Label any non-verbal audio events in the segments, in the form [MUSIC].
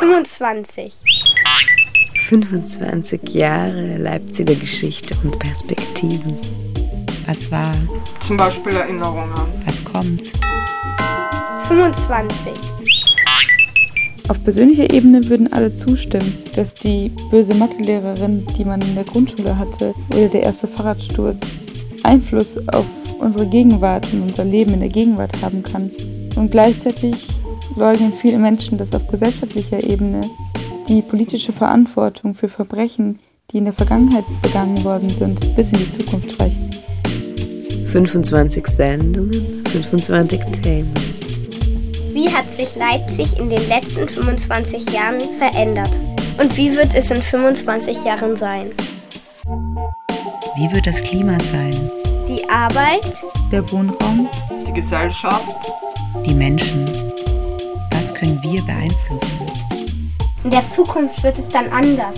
25. 25 Jahre Leipziger Geschichte und Perspektiven. Was war? Zum Beispiel Erinnerungen. Was kommt? 25. Auf persönlicher Ebene würden alle zustimmen, dass die böse Mathelehrerin, die man in der Grundschule hatte, oder der erste Fahrradsturz Einfluss auf unsere Gegenwart und unser Leben in der Gegenwart haben kann. Und gleichzeitig leugnen viele Menschen, dass auf gesellschaftlicher Ebene die politische Verantwortung für Verbrechen, die in der Vergangenheit begangen worden sind, bis in die Zukunft reicht. 25 Sendungen, 25 Themen. Wie hat sich Leipzig in den letzten 25 Jahren verändert? Und wie wird es in 25 Jahren sein? Wie wird das Klima sein? Die Arbeit, Der Wohnraum, Die Gesellschaft. Die Menschen? Wir beeinflussen? in der Zukunft wird es dann anders.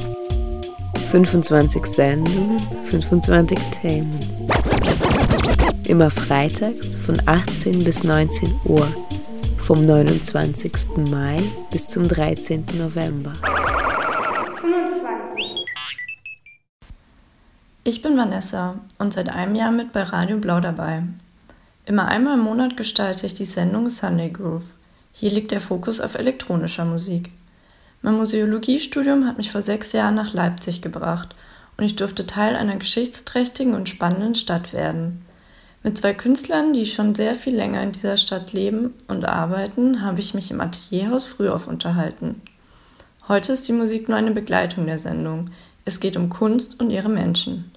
25 Sendungen, 25 Themen. Immer freitags von 18 bis 19 Uhr. Vom 29. Mai bis zum 13. November. 25. Ich bin Vanessa und seit einem Jahr mit bei Radio Blau dabei. Immer einmal im Monat gestalte ich die Sendung Sunday Groove. Hier liegt der Fokus auf elektronischer Musik. Mein Museologiestudium hat mich vor sechs Jahren nach Leipzig gebracht und ich durfte Teil einer geschichtsträchtigen und spannenden Stadt werden. Mit zwei Künstlern, die schon sehr viel länger in dieser Stadt leben und arbeiten, habe ich mich im Atelierhaus Frühauf unterhalten. Heute ist die Musik nur eine Begleitung der Sendung. Es geht um Kunst und ihre Menschen.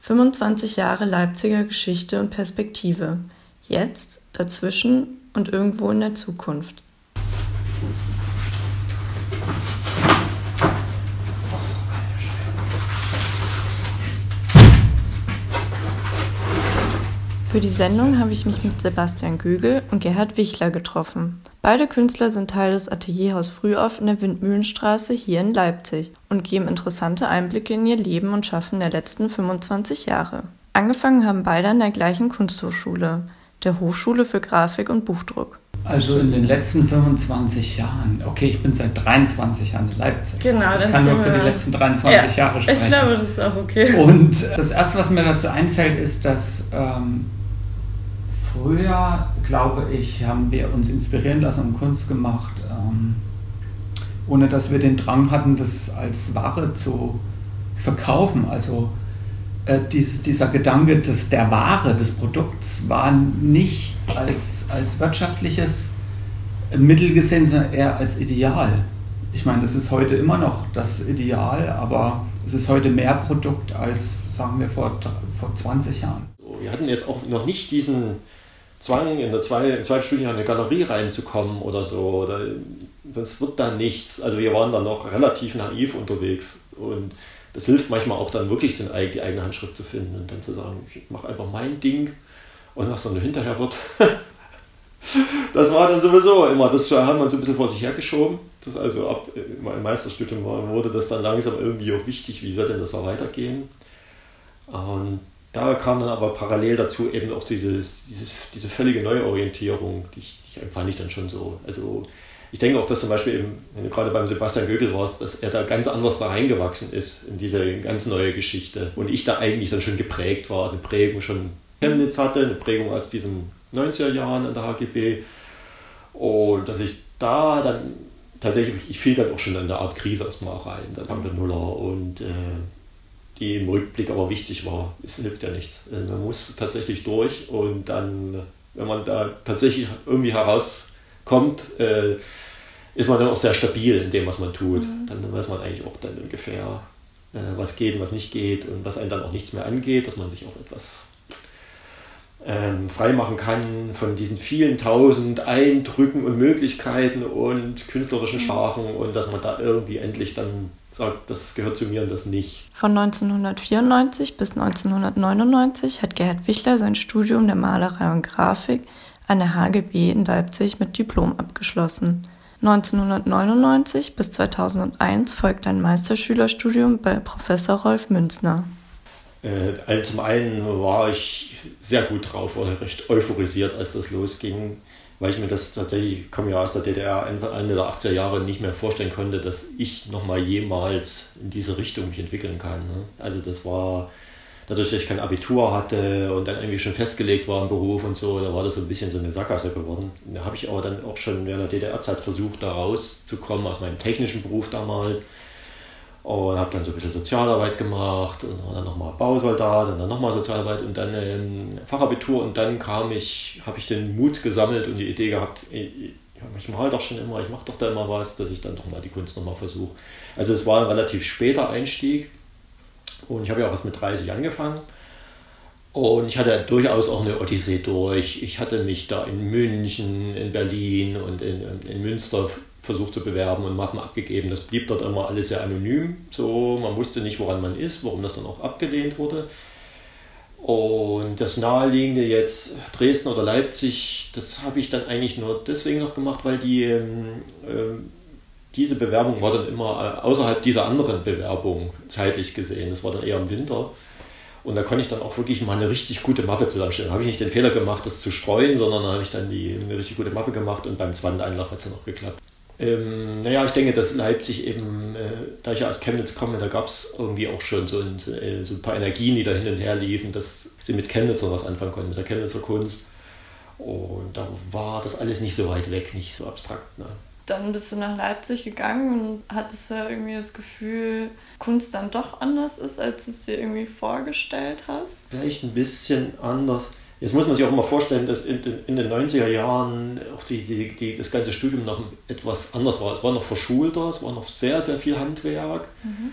25 Jahre Leipziger Geschichte und Perspektive. Jetzt, dazwischen und irgendwo in der Zukunft. Für die Sendung habe ich mich mit Sebastian Gögel und Gerhard Wichler getroffen. Beide Künstler sind Teil des Atelierhaus Frühauf in der Windmühlenstraße hier in Leipzig und geben interessante Einblicke in ihr Leben und Schaffen der letzten 25 Jahre. Angefangen haben beide an der gleichen Kunsthochschule, der Hochschule für Grafik und Buchdruck. Also in den letzten 25 Jahren. Okay, ich bin seit 23 Jahren in Leipzig. Genau, ich kann nur für die letzten 23 Jahre sprechen. Ich glaube, das ist auch okay. Und das Erste, was mir dazu einfällt, ist, dass ähm, früher, glaube ich, haben wir uns inspirieren lassen und Kunst gemacht, ähm, ohne dass wir den Drang hatten, das als Ware zu verkaufen. Also dies, dieser Gedanke des, der Ware, des Produkts, war nicht als, als wirtschaftliches Mittel gesehen, sondern eher als Ideal. Ich meine, das ist heute immer noch das Ideal, aber es ist heute mehr Produkt als, sagen wir, vor, vor 20 Jahren. Wir hatten jetzt auch noch nicht diesen Zwang, in der zwei, im zweiten Studienjahr in eine Galerie reinzukommen oder so. Oder, sonst wird da nichts. Also wir waren da noch relativ naiv unterwegs. Und das hilft manchmal auch dann wirklich, den, die eigene Handschrift zu finden und dann zu sagen, ich mache einfach mein Ding und was dann hinterher wird. [LAUGHS] das war dann sowieso immer, das haben wir so ein bisschen vor sich hergeschoben. Das also ab im Meisterstudium wurde das dann langsam irgendwie auch wichtig, wie soll denn das da weitergehen. Und da kam dann aber parallel dazu eben auch dieses, dieses, diese völlige Neuorientierung, die ich, die ich fand ich dann schon so. Also ich denke auch, dass zum Beispiel eben, wenn du gerade beim Sebastian Gögel warst, dass er da ganz anders da reingewachsen ist in diese ganz neue Geschichte. Und ich da eigentlich dann schon geprägt war, eine Prägung schon Chemnitz hatte, eine Prägung aus diesen 90er Jahren in der HGB. Und dass ich da dann tatsächlich, ich fiel dann auch schon in eine Art Krise erstmal rein. Dann kam der Nuller und äh, die im Rückblick aber wichtig war. Es hilft ja nichts. Äh, Man muss tatsächlich durch und dann, wenn man da tatsächlich irgendwie herauskommt, äh, ist man dann auch sehr stabil in dem, was man tut. Dann weiß man eigentlich auch dann ungefähr, äh, was geht und was nicht geht und was einen dann auch nichts mehr angeht, dass man sich auch etwas ähm, freimachen kann von diesen vielen tausend Eindrücken und Möglichkeiten und künstlerischen Sprachen und dass man da irgendwie endlich dann sagt, das gehört zu mir und das nicht. Von 1994 bis 1999 hat Gerhard Wichler sein Studium der Malerei und Grafik an der HGB in Leipzig mit Diplom abgeschlossen. 1999 bis 2001 folgte ein Meisterschülerstudium bei Professor Rolf Münzner. Äh, also zum einen war ich sehr gut drauf, war recht euphorisiert, als das losging. weil ich mir das tatsächlich, ich komme ja aus der DDR, Ende der 80er Jahre nicht mehr vorstellen konnte, dass ich nochmal jemals in diese Richtung mich entwickeln kann. Ne? Also das war, dadurch, dass ich kein Abitur hatte und dann irgendwie schon festgelegt war im Beruf und so, da war das so ein bisschen so eine Sackgasse geworden. Da habe ich aber dann auch schon während der DDR-Zeit versucht, da rauszukommen aus meinem technischen Beruf damals und habe dann so ein bisschen Sozialarbeit gemacht und dann nochmal Bausoldat und dann nochmal Sozialarbeit und dann ähm, Fachabitur und dann kam ich, habe ich den Mut gesammelt und die Idee gehabt, ich, ich mal doch schon immer, ich mache doch da immer was, dass ich dann doch mal die Kunst nochmal versuche. Also es war ein relativ später Einstieg und ich habe ja auch was mit 30 angefangen. Und ich hatte durchaus auch eine Odyssee durch. Ich hatte mich da in München, in Berlin und in, in Münster versucht zu bewerben und Mappen abgegeben. Das blieb dort immer alles sehr anonym. So, man wusste nicht, woran man ist, warum das dann auch abgelehnt wurde. Und das naheliegende jetzt Dresden oder Leipzig, das habe ich dann eigentlich nur deswegen noch gemacht, weil die, ähm, ähm diese Bewerbung war dann immer äh, außerhalb dieser anderen Bewerbung zeitlich gesehen. Das war dann eher im Winter. Und da konnte ich dann auch wirklich mal eine richtig gute Mappe zusammenstellen. Da habe ich nicht den Fehler gemacht, das zu streuen, sondern da habe ich dann die, eine richtig gute Mappe gemacht und beim zweiten Einlauf hat es dann auch geklappt. Ähm, naja, ich denke, dass Leipzig eben, äh, da ich ja aus Chemnitz komme, da gab es irgendwie auch schon so ein, äh, so ein, paar Energien, die da hin und her liefen, dass sie mit Chemnitzer was anfangen konnten, mit der Chemnitzer Kunst. Und da war das alles nicht so weit weg, nicht so abstrakt. Ne? Dann bist du nach Leipzig gegangen und hattest ja irgendwie das Gefühl, Kunst dann doch anders ist, als du es dir irgendwie vorgestellt hast? Vielleicht ein bisschen anders. Jetzt muss man sich auch mal vorstellen, dass in, in den 90er Jahren auch die, die, die, das ganze Studium noch etwas anders war. Es war noch verschulter, es war noch sehr, sehr viel Handwerk. Mhm.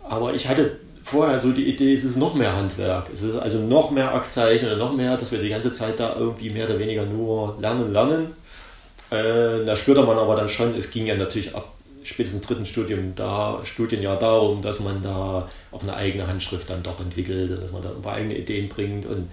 Aber ich hatte vorher so die Idee, es ist noch mehr Handwerk. Es ist also noch mehr Aktzeichen, noch mehr, dass wir die ganze Zeit da irgendwie mehr oder weniger nur lernen, lernen. Äh, da spürte man aber dann schon, es ging ja natürlich ab spätestens dritten Studium da, Studienjahr darum, dass man da auch eine eigene Handschrift dann doch entwickelt und dass man da ein paar eigene Ideen bringt und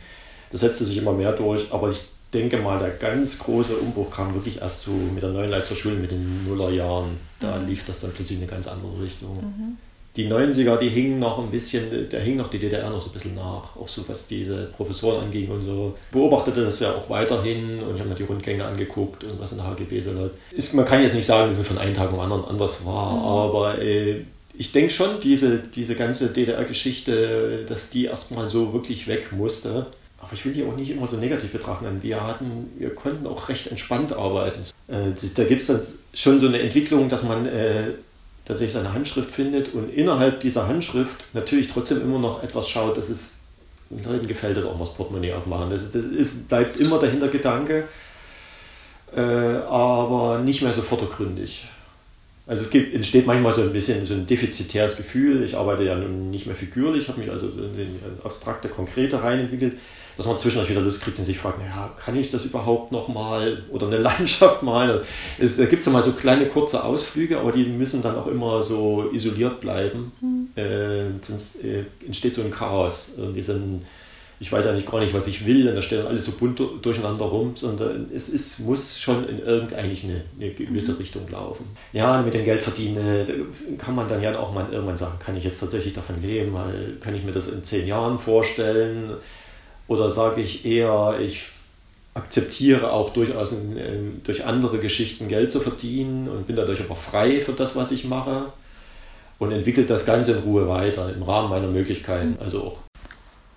das setzte sich immer mehr durch, aber ich denke mal, der ganz große Umbruch kam wirklich erst so mit der neuen Leipziger Schule, mit den Nullerjahren. Da mhm. lief das dann plötzlich in eine ganz andere Richtung. Mhm. Die 90er, die hingen noch ein bisschen, da hing noch die DDR noch so ein bisschen nach, auch so was diese Professoren anging und so. Beobachtete das ja auch weiterhin und ich habe mir die Rundgänge angeguckt und was in der HGB so läuft. Man kann jetzt nicht sagen, dass es von einem Tag am anderen anders war, mhm. aber äh, ich denke schon, diese, diese ganze DDR-Geschichte, dass die erstmal so wirklich weg musste aber ich will die auch nicht immer so negativ betrachten. Wir hatten, wir konnten auch recht entspannt arbeiten. Äh, da gibt es dann schon so eine Entwicklung, dass man äh, tatsächlich seine Handschrift findet und innerhalb dieser Handschrift natürlich trotzdem immer noch etwas schaut, dass es den Leuten gefällt, das auch mal das Portemonnaie aufmachen. Das, das ist, bleibt immer der Hintergedanke, äh, aber nicht mehr so vordergründig. Also es gibt, entsteht manchmal so ein bisschen so ein defizitäres Gefühl. Ich arbeite ja nun nicht mehr figürlich, habe mich also in den abstrakte, konkrete rein entwickelt dass man zwischendurch wieder Lust kriegt und sich fragt, naja, kann ich das überhaupt noch mal oder eine [LAUGHS] Landschaft malen? Es, da gibt es ja mal so kleine kurze Ausflüge, aber die müssen dann auch immer so isoliert bleiben, mhm. äh, sonst äh, entsteht so ein Chaos. So ein, ich weiß eigentlich gar nicht, was ich will, und da steht dann alles so bunt durcheinander rum, sondern es ist, muss schon in irgendeine eine gewisse mhm. Richtung laufen. Ja, mit dem Geld verdienen kann man dann ja auch mal irgendwann sagen, kann ich jetzt tatsächlich davon leben, kann ich mir das in zehn Jahren vorstellen? Oder sage ich eher, ich akzeptiere auch durchaus in, durch andere Geschichten Geld zu verdienen und bin dadurch aber frei für das, was ich mache und entwickle das Ganze in Ruhe weiter im Rahmen meiner Möglichkeiten. Also auch.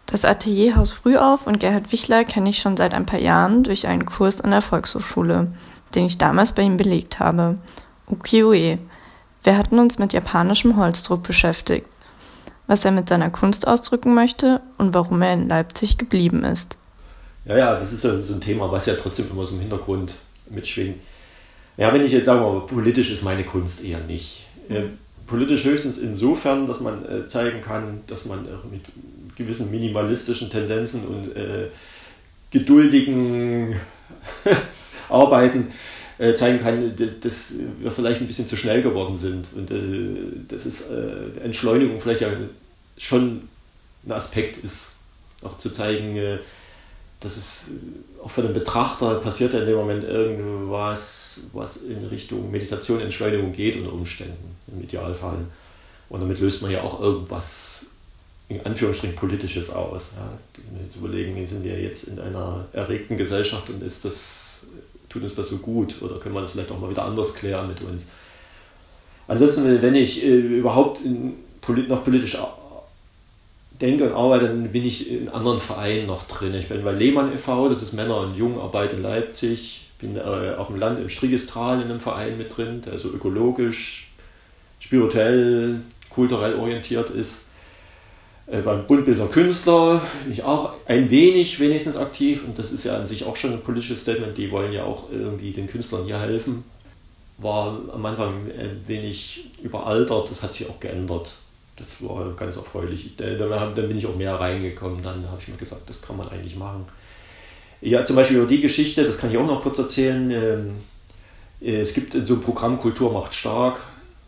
Das Atelierhaus Frühauf und Gerhard Wichler kenne ich schon seit ein paar Jahren durch einen Kurs an der Volkshochschule, den ich damals bei ihm belegt habe. Ukiyo-e. Wir hatten uns mit japanischem Holzdruck beschäftigt was er mit seiner Kunst ausdrücken möchte und warum er in Leipzig geblieben ist. Ja, ja, das ist so, ein Thema, was ja trotzdem immer so im Hintergrund mitschwingt. Ja, wenn ich jetzt sage, mal, politisch ist meine Kunst eher nicht. Äh, politisch höchstens insofern, dass man äh, zeigen kann, dass man äh, mit gewissen minimalistischen Tendenzen und äh, geduldigen [LAUGHS] Arbeiten äh, zeigen kann, dass wir vielleicht ein bisschen zu schnell geworden sind. Und äh, das ist äh, Entschleunigung vielleicht ja schon ein Aspekt ist, auch zu zeigen, äh, dass es auch für den Betrachter passiert ja in dem Moment irgendwas, was in Richtung Meditation, Entschleunigung geht unter Umständen, im Idealfall. Und damit löst man ja auch irgendwas in Anführungsstrichen Politisches aus. Ja. Zu überlegen, sind wir jetzt in einer erregten Gesellschaft und ist das tut uns das so gut oder können wir das vielleicht auch mal wieder anders klären mit uns. Ansonsten, wenn ich äh, überhaupt in, noch politisch denke und arbeite, dann bin ich in anderen Vereinen noch drin. Ich bin bei Lehmann e.V., das ist Männer- und Jugendarbeit in Leipzig. Bin äh, auf dem Land im Strigistral in einem Verein mit drin, der so ökologisch, spirituell, kulturell orientiert ist. Äh, beim Bundbilder Künstler bin ich auch ein wenig wenigstens aktiv und das ist ja an sich auch schon ein politisches Statement. Die wollen ja auch irgendwie den Künstlern hier helfen. War am Anfang ein wenig überaltert, das hat sich auch geändert. Das war ganz erfreulich. Dann bin ich auch mehr reingekommen, dann habe ich mir gesagt, das kann man eigentlich machen. Ja, zum Beispiel über die Geschichte, das kann ich auch noch kurz erzählen. Ähm, äh, es gibt so ein Programm Kultur macht stark,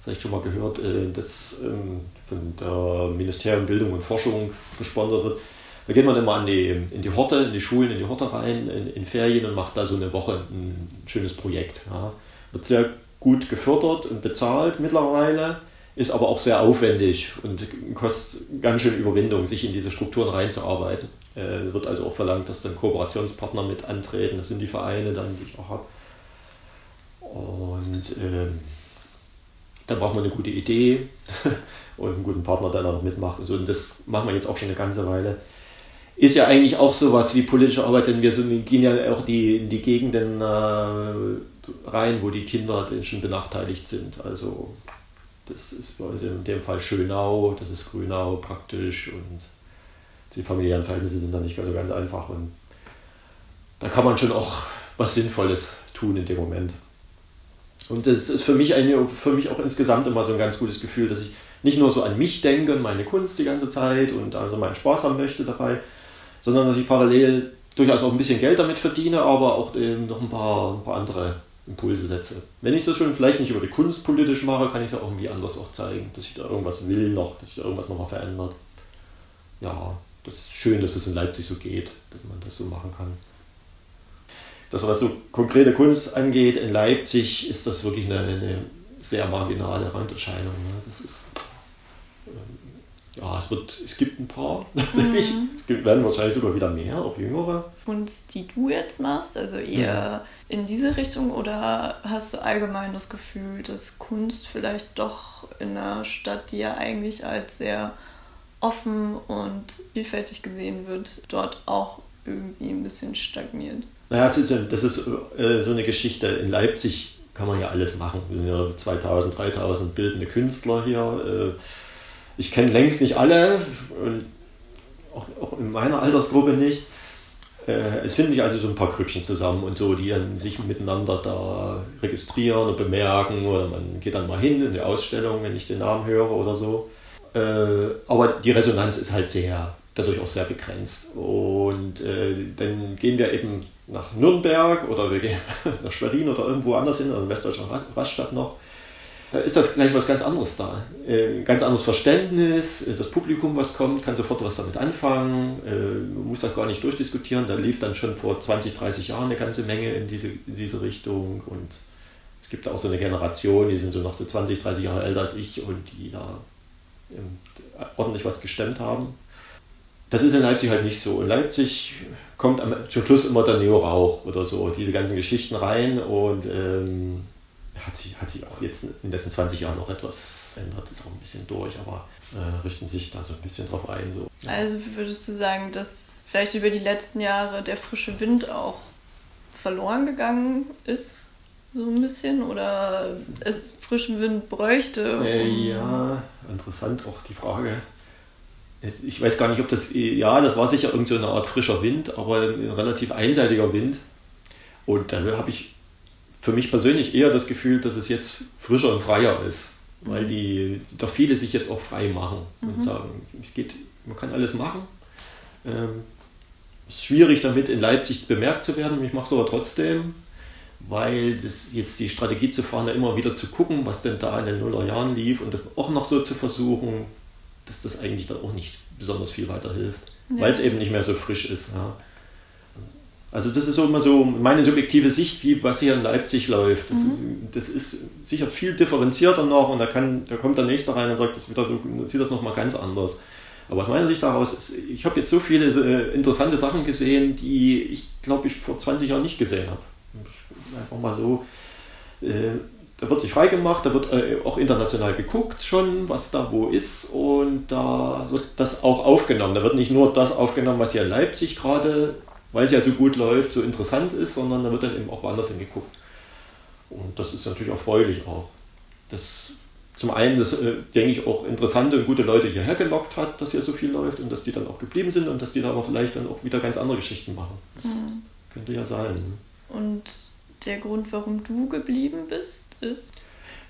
vielleicht schon mal gehört, äh, das ähm, von der Ministerium Bildung und Forschung gesponsert wird. Da geht man immer an die, in die Horte, in die Schulen, in die Horte rein, in, in Ferien und macht da so eine Woche ein schönes Projekt. Ja. Wird sehr gut gefördert und bezahlt mittlerweile, ist aber auch sehr aufwendig und kostet ganz schön Überwindung, sich in diese Strukturen reinzuarbeiten. Äh, wird also auch verlangt, dass dann Kooperationspartner mit antreten. Das sind die Vereine dann, die ich auch habe. Und äh, dann braucht man eine gute Idee [LAUGHS] und einen guten Partner, der da noch mitmacht. Und, so. und das machen wir jetzt auch schon eine ganze Weile. Ist ja eigentlich auch sowas wie politische Arbeit, denn wir, sind, wir gehen ja auch die, in die Gegenden äh, rein, wo die Kinder schon benachteiligt sind. Also das ist bei uns in dem Fall Schönau, das ist Grünau praktisch und die familiären Verhältnisse sind da nicht so ganz einfach und da kann man schon auch was Sinnvolles tun in dem Moment. Und das ist für mich, eine, für mich auch insgesamt immer so ein ganz gutes Gefühl, dass ich nicht nur so an mich denke und meine Kunst die ganze Zeit und also meinen Spaß haben möchte dabei, sondern dass ich parallel durchaus auch ein bisschen Geld damit verdiene, aber auch eben noch ein paar, ein paar andere Impulse setze. Wenn ich das schon vielleicht nicht über die Kunst politisch mache, kann ich es ja irgendwie anders auch zeigen, dass ich da irgendwas will noch, dass sich da irgendwas nochmal verändert. Ja, das ist schön, dass es in Leipzig so geht, dass man das so machen kann das, was so konkrete Kunst angeht, in Leipzig ist das wirklich eine, eine sehr marginale Randerscheinung. Ne? Das ist, ähm, ja, es, wird, es gibt ein paar, [LAUGHS] mhm. es gibt, werden wahrscheinlich sogar wieder mehr, auch jüngere. Kunst, die du jetzt machst, also eher ja. in diese Richtung oder hast du allgemein das Gefühl, dass Kunst vielleicht doch in einer Stadt, die ja eigentlich als sehr offen und vielfältig gesehen wird, dort auch irgendwie ein bisschen stagniert? Naja, das ist, das ist äh, so eine Geschichte. In Leipzig kann man ja alles machen. Wir sind ja 2000, 3000 bildende Künstler hier. Äh, ich kenne längst nicht alle und auch, auch, in meiner Altersgruppe nicht. Äh, es finden sich also so ein paar Krückchen zusammen und so, die dann sich miteinander da registrieren und bemerken oder man geht dann mal hin in die Ausstellung, wenn ich den Namen höre oder so. Äh, aber die Resonanz ist halt sehr, dadurch auch sehr begrenzt. Und dann gehen wir eben nach Nürnberg oder wir gehen [LAUGHS] nach Schwerin oder irgendwo anders hin, also in Westdeutschland Rastatt noch, da ist da gleich was ganz anderes da. Äh, ganz anderes Verständnis, äh, das Publikum, was kommt, kann sofort was damit anfangen, äh, man muss das gar nicht durchdiskutieren, da lief dann schon vor 20, 30 Jahren eine ganze Menge in diese, in diese Richtung und es gibt auch so eine Generation, die sind so noch so 20, 30 Jahre älter als ich und die da ordentlich was gestemmt haben. Das ist in Leipzig halt nicht so. In Leipzig kommt am, zum Schluss immer der Neo-Rauch oder so, diese ganzen Geschichten rein und ähm, hat, sich, hat sich auch jetzt in den letzten 20 Jahren noch etwas ändert, ist auch ein bisschen durch, aber äh, richten sich da so ein bisschen drauf ein. So. Also würdest du sagen, dass vielleicht über die letzten Jahre der frische Wind auch verloren gegangen ist? So ein bisschen? Oder es frischen Wind bräuchte? Um äh, ja, interessant auch die Frage ich weiß gar nicht, ob das, ja, das war sicher irgendeine so Art frischer Wind, aber ein relativ einseitiger Wind. Und da habe ich für mich persönlich eher das Gefühl, dass es jetzt frischer und freier ist, weil die doch viele sich jetzt auch frei machen und mhm. sagen, es geht, man kann alles machen. Ähm, es ist schwierig damit in Leipzig bemerkt zu werden, ich mache es aber trotzdem, weil das jetzt die Strategie zu fahren, da immer wieder zu gucken, was denn da in den Nullerjahren lief und das auch noch so zu versuchen, dass das eigentlich dann auch nicht besonders viel weiterhilft, ja. weil es eben nicht mehr so frisch ist. Ja. Also das ist so immer so meine subjektive Sicht, wie was hier in Leipzig läuft. Das, mhm. das ist sicher viel differenzierter noch und da, kann, da kommt der Nächste rein und sagt, das wieder so, sieht das nochmal ganz anders. Aber aus meiner Sicht daraus, ich habe jetzt so viele äh, interessante Sachen gesehen, die ich glaube ich vor 20 Jahren nicht gesehen habe. Einfach mal so. Äh, da wird sich freigemacht, da wird äh, auch international geguckt schon, was da wo ist und da wird das auch aufgenommen. Da wird nicht nur das aufgenommen, was hier in Leipzig gerade, weil es ja so gut läuft, so interessant ist, sondern da wird dann eben auch woanders hingeguckt. Und das ist natürlich erfreulich auch. Das zum einen, das äh, denke ich auch interessante und gute Leute hierher gelockt hat, dass hier so viel läuft und dass die dann auch geblieben sind und dass die da aber vielleicht dann auch wieder ganz andere Geschichten machen. Das mhm. könnte ja sein. Und der Grund, warum du geblieben bist, ist?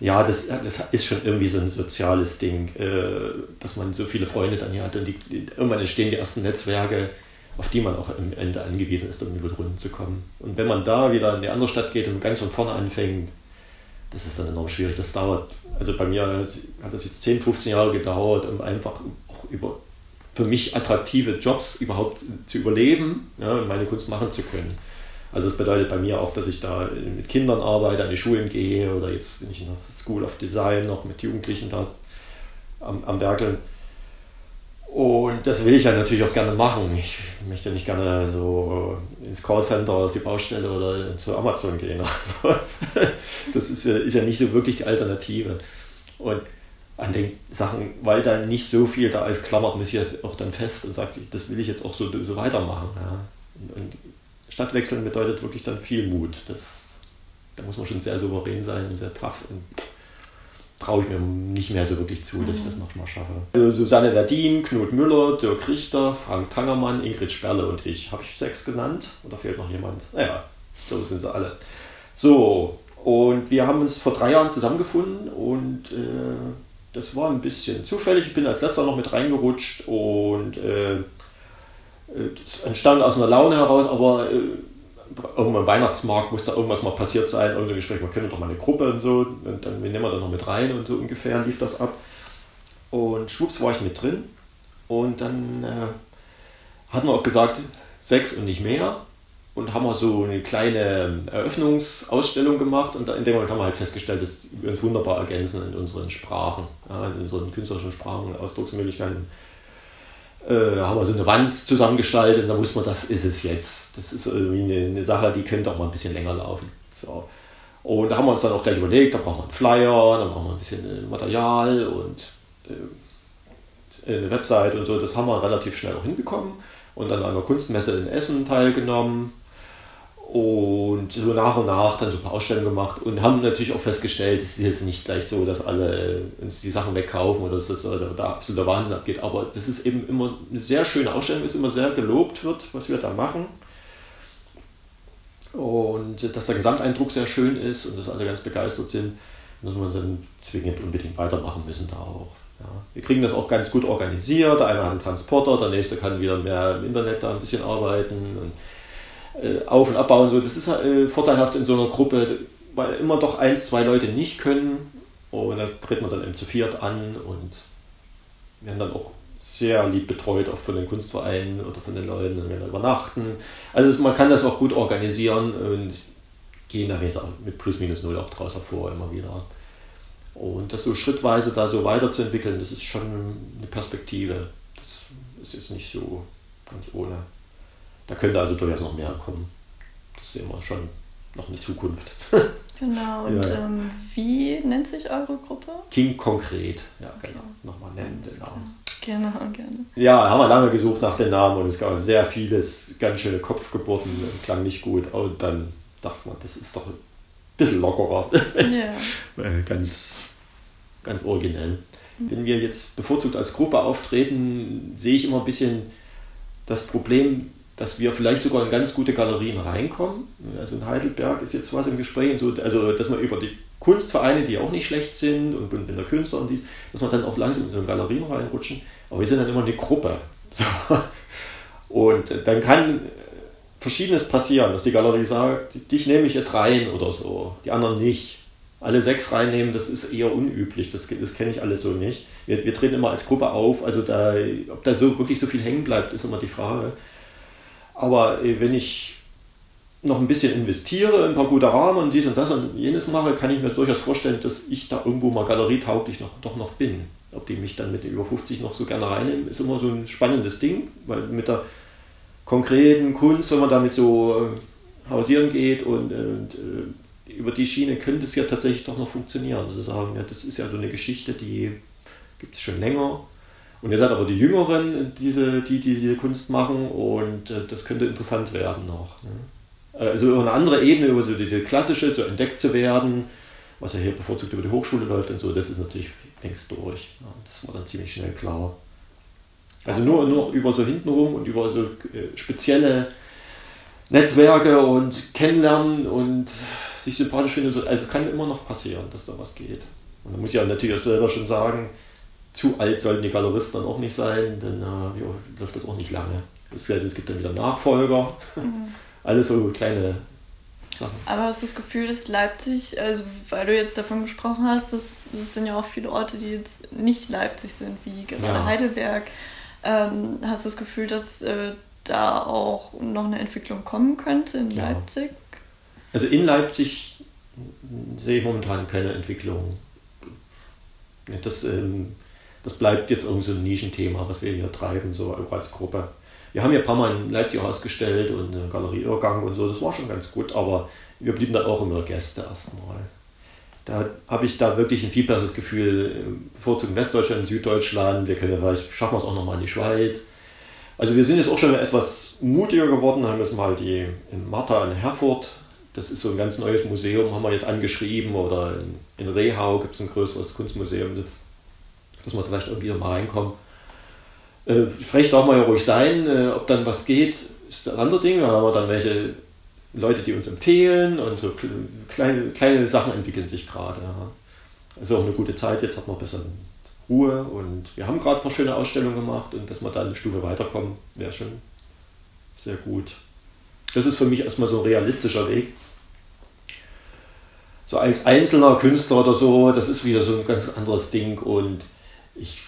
Ja, das, das ist schon irgendwie so ein soziales Ding, äh, dass man so viele Freunde dann hier hat und die, irgendwann entstehen die ersten Netzwerke, auf die man auch am Ende angewiesen ist, um über die Runden zu kommen. Und wenn man da wieder in eine andere Stadt geht und ganz von vorne anfängt, das ist dann enorm schwierig. Das dauert, also bei mir hat das jetzt 10, 15 Jahre gedauert, um einfach auch über für mich attraktive Jobs überhaupt zu überleben ja, und meine Kunst machen zu können. Also das bedeutet bei mir auch, dass ich da mit Kindern arbeite, an die Schulen gehe oder jetzt bin ich in der School of Design noch mit Jugendlichen da am, am Werkeln. Und das will ich ja natürlich auch gerne machen. Ich möchte nicht gerne so ins Callcenter oder auf die Baustelle oder zu Amazon gehen. Also, [LAUGHS] das ist ja, ist ja nicht so wirklich die Alternative. Und an den Sachen, weil da nicht so viel da ist, klammert man sich auch dann fest und sagt, das will ich jetzt auch so, so weitermachen. Ja. Und Stadtwechseln bedeutet wirklich dann viel Mut. Das, da muss man schon sehr souverän sein und sehr tough. Und traue ich mir nicht mehr so wirklich zu, dass ich das mhm. nochmal schaffe. Also Susanne Verdin, Knut Müller, Dirk Richter, Frank Tangermann, Ingrid Sperle und ich. Habe ich sechs genannt? Oder fehlt noch jemand? Naja, so sind sie alle. So, und wir haben uns vor drei Jahren zusammengefunden und äh, das war ein bisschen zufällig. Ich bin als letzter noch mit reingerutscht und äh, das entstand aus einer Laune heraus, aber äh, irgendwann Weihnachtsmarkt muss da irgendwas mal passiert sein, irgendein Gespräch, man könnte doch mal eine Gruppe und so, und dann nehmen wir da noch mit rein und so ungefähr lief das ab. Und schwupps war ich mit drin und dann äh, hatten wir auch gesagt, sechs und nicht mehr und haben wir so eine kleine Eröffnungsausstellung gemacht und in dem Moment haben wir halt festgestellt, dass wir uns wunderbar ergänzen in unseren Sprachen, ja, in unseren künstlerischen Sprachen, Ausdrucksmöglichkeiten äh, haben wir so eine Wand zusammengestaltet und da wusste man, das ist es jetzt. Das ist irgendwie eine, eine, Sache, die könnte auch mal ein bisschen länger laufen. So. Und da haben wir uns dann auch gleich überlegt, da brauchen wir einen Flyer, dann brauchen wir ein bisschen äh, Material und äh, eine Website und so. Das haben wir relativ schnell auch hinbekommen und dann an einer Kunstmesse in Essen teilgenommen und so nach und nach dann so ein paar Ausstellungen gemacht und haben natürlich auch festgestellt, es ist jetzt nicht gleich so, dass alle uns die Sachen wegkaufen oder dass das da absoluter Wahnsinn abgeht, aber das ist eben immer eine sehr schöne Ausstellung, dass immer sehr gelobt wird, was wir da machen. Und dass der Gesamteindruck sehr schön ist und dass alle ganz begeistert sind, dass wir dann zwingend unbedingt weitermachen müssen da auch. Ja. Wir kriegen das auch ganz gut organisiert. Der eine hat einen Transporter, der nächste kann wieder mehr im Internet da ein bisschen arbeiten. Und äh, auf- und abbauen. So. Das ist äh, vorteilhaft in so einer Gruppe, weil immer doch eins, zwei Leute nicht können. Und da tritt man dann eben zu viert an und werden dann auch sehr lieb betreut, auch von den Kunstvereinen oder von den Leuten, und werden übernachten. Also man kann das auch gut organisieren und gehen da mit plus minus null auch draus hervor immer wieder. Und das so schrittweise da so weiterzuentwickeln, das ist schon eine Perspektive. Das ist jetzt nicht so ganz ohne. Da könnte also durchaus noch mehr kommen. Das sehen wir schon noch eine Zukunft. [LAUGHS] Genau, und ja. ähm, wie nennt sich eure Gruppe? King Konkret, ja, okay. genau. Nochmal nennen den Namen. Genau, gerne. Ja, haben wir lange gesucht nach dem Namen und es gab sehr vieles, ganz schöne Kopfgeburten, klang nicht gut. Und dann dachte man, das ist doch ein bisschen lockerer. Ja. [LAUGHS] Äh, ganz, ganz originell. Mhm. Wenn wir jetzt bevorzugt als Gruppe auftreten, sehe ich immer ein bisschen das Problem, dass wir vielleicht sogar in ganz gute Galerien reinkommen. Also in Heidelberg ist jetzt was im Gespräch, so, also dass man über die Kunstvereine, die auch nicht schlecht sind, und Bund der Künstler und dies, dass man dann auch langsam in so Galerien reinrutschen. Aber wir sind dann immer eine Gruppe. [LAUGHS] So. Und dann kann Verschiedenes passieren, dass die Galerie sagt, dich nehme ich jetzt rein oder so, die anderen nicht. Alle sechs reinnehmen, das ist eher unüblich, das, das kenne ich alles so nicht. Wir, wir treten immer als Gruppe auf, also da, ob da so wirklich so viel hängen bleibt, ist immer die Frage. Aber äh, wenn ich noch ein bisschen investiere, ein paar gute Rahmen und dies und das und jenes mache, kann ich mir durchaus vorstellen, dass ich da irgendwo mal galerietauglich noch, doch noch bin. Ob die mich dann mit über 50 noch so gerne reinnehmen, ist immer so ein spannendes Ding, weil mit der konkreten Kunst, wenn man damit so hausieren geht und, und äh, über die Schiene könnte es ja tatsächlich doch noch funktionieren. Also sagen, ja, das ist ja so eine Geschichte, die gibt es schon länger. Und ihr seid aber die Jüngeren, diese, die, die diese Kunst machen und äh, das könnte interessant werden noch. Ne? Also über eine andere Ebene, über so diese klassische, so entdeckt zu werden, was ja hier bevorzugt über die Hochschule läuft und so, das ist natürlich längst durch. Das war dann ziemlich schnell klar. Also nur, nur über so hintenrum und über so äh, spezielle Netzwerke und Kennenlernen und sich sympathisch finden, also kann immer noch passieren, dass da was geht. Und da muss ich ja natürlich auch selber schon sagen, zu alt sollten die Galeristen dann auch nicht sein, denn äh, jo, läuft das auch nicht lange. Es gibt dann wieder Nachfolger. Mhm. [LAUGHS] Alles so kleine Sachen. Aber hast du das Gefühl, dass Leipzig, also weil du jetzt davon gesprochen hast, dass das sind ja auch viele Orte, die jetzt nicht Leipzig sind, wie gerade ja. Heidelberg. Ähm, hast du das Gefühl, dass äh, da auch noch eine Entwicklung kommen könnte in ja. Leipzig? Also in Leipzig sehe ich momentan keine Entwicklung. Das, ähm, das bleibt jetzt irgendwie so ein Nischenthema, was wir hier treiben, so als Gruppe. Wir haben ja ein paar Mal in Leipzig ausgestellt und eine Galerie Irrgang und so, das war schon ganz gut, aber wir blieben da auch immer Gäste erstmal. Da habe ich da wirklich ein viel besseres Gefühl, bevorzugt in Westdeutschland, Süddeutschland, wir können vielleicht, schaffen wir es auch nochmal in die Schweiz. Also wir sind jetzt auch schon etwas mutiger geworden, haben jetzt mal die in Martha in Herford, das ist so ein ganz neues Museum, haben wir jetzt angeschrieben, oder in Rehau gibt es ein größeres Kunstmuseum, dass wir vielleicht irgendwie mal reinkommen. Äh, vielleicht darf man ja ruhig sein, äh, ob dann was geht, ist ein anderes Ding. Da haben dann welche Leute, die uns empfehlen und so kleine, kleine Sachen entwickeln sich gerade. Ja. Also auch eine gute Zeit, jetzt hat man ein bisschen Ruhe und wir haben gerade ein paar schöne Ausstellungen gemacht und dass wir da eine Stufe weiterkommen, wäre schon sehr gut. Das ist für mich erstmal so ein realistischer Weg. So als einzelner Künstler oder so, das ist wieder so ein ganz anderes Ding und ich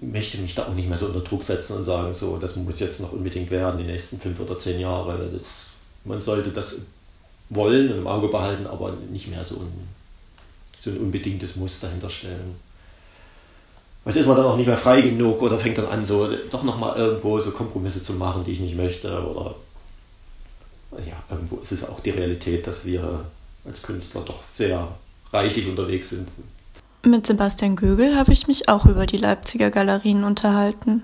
möchte mich da auch nicht mehr so unter Druck setzen und sagen, so, das muss jetzt noch unbedingt werden, die nächsten fünf oder zehn Jahre. Das, man sollte das wollen und im Auge behalten, aber nicht mehr so ein, so ein unbedingtes Muss dahinter stellen. Vielleicht ist man dann auch nicht mehr frei genug oder fängt dann an, so doch nochmal irgendwo so Kompromisse zu machen, die ich nicht möchte. Oder ja, irgendwo ist es auch die Realität, dass wir als Künstler doch sehr reichlich unterwegs sind. Mit Sebastian Gögel habe ich mich auch über die Leipziger Galerien unterhalten.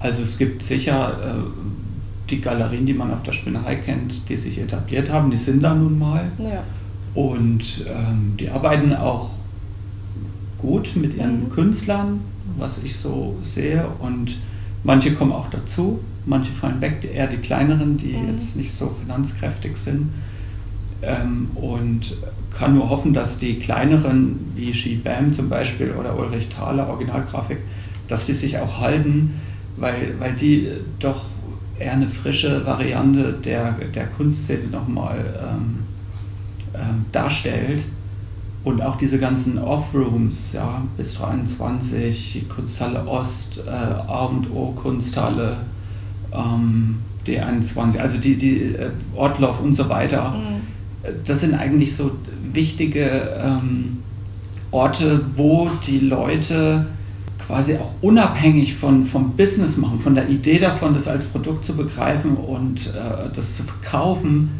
Also es gibt sicher äh, die Galerien, die man auf der Spinnerei kennt, die sich etabliert haben, die sind da nun mal. Ja. Und ähm, die arbeiten auch gut mit ihren mhm. Künstlern, was ich so sehe. Und manche kommen auch dazu, manche fallen weg, eher die kleineren, die mhm. jetzt nicht so finanzkräftig sind. Ähm, und kann nur hoffen, dass die kleineren, wie She Bam zum Beispiel oder Ulrich Thaler, Originalgrafik, dass die sich auch halten, weil, weil die doch eher eine frische Variante der, der Kunstszene nochmal ähm, ähm, darstellt. Und auch diese ganzen Off-Rooms, ja, bis 23, Kunsthalle Ost, äh, A und O Kunsthalle, ähm, D21, also die, die äh, Ortlauf und so weiter. Mhm das sind eigentlich so wichtige ähm, Orte, wo die Leute quasi auch unabhängig von, vom Business machen, von der Idee davon, das als Produkt zu begreifen und äh, das zu verkaufen,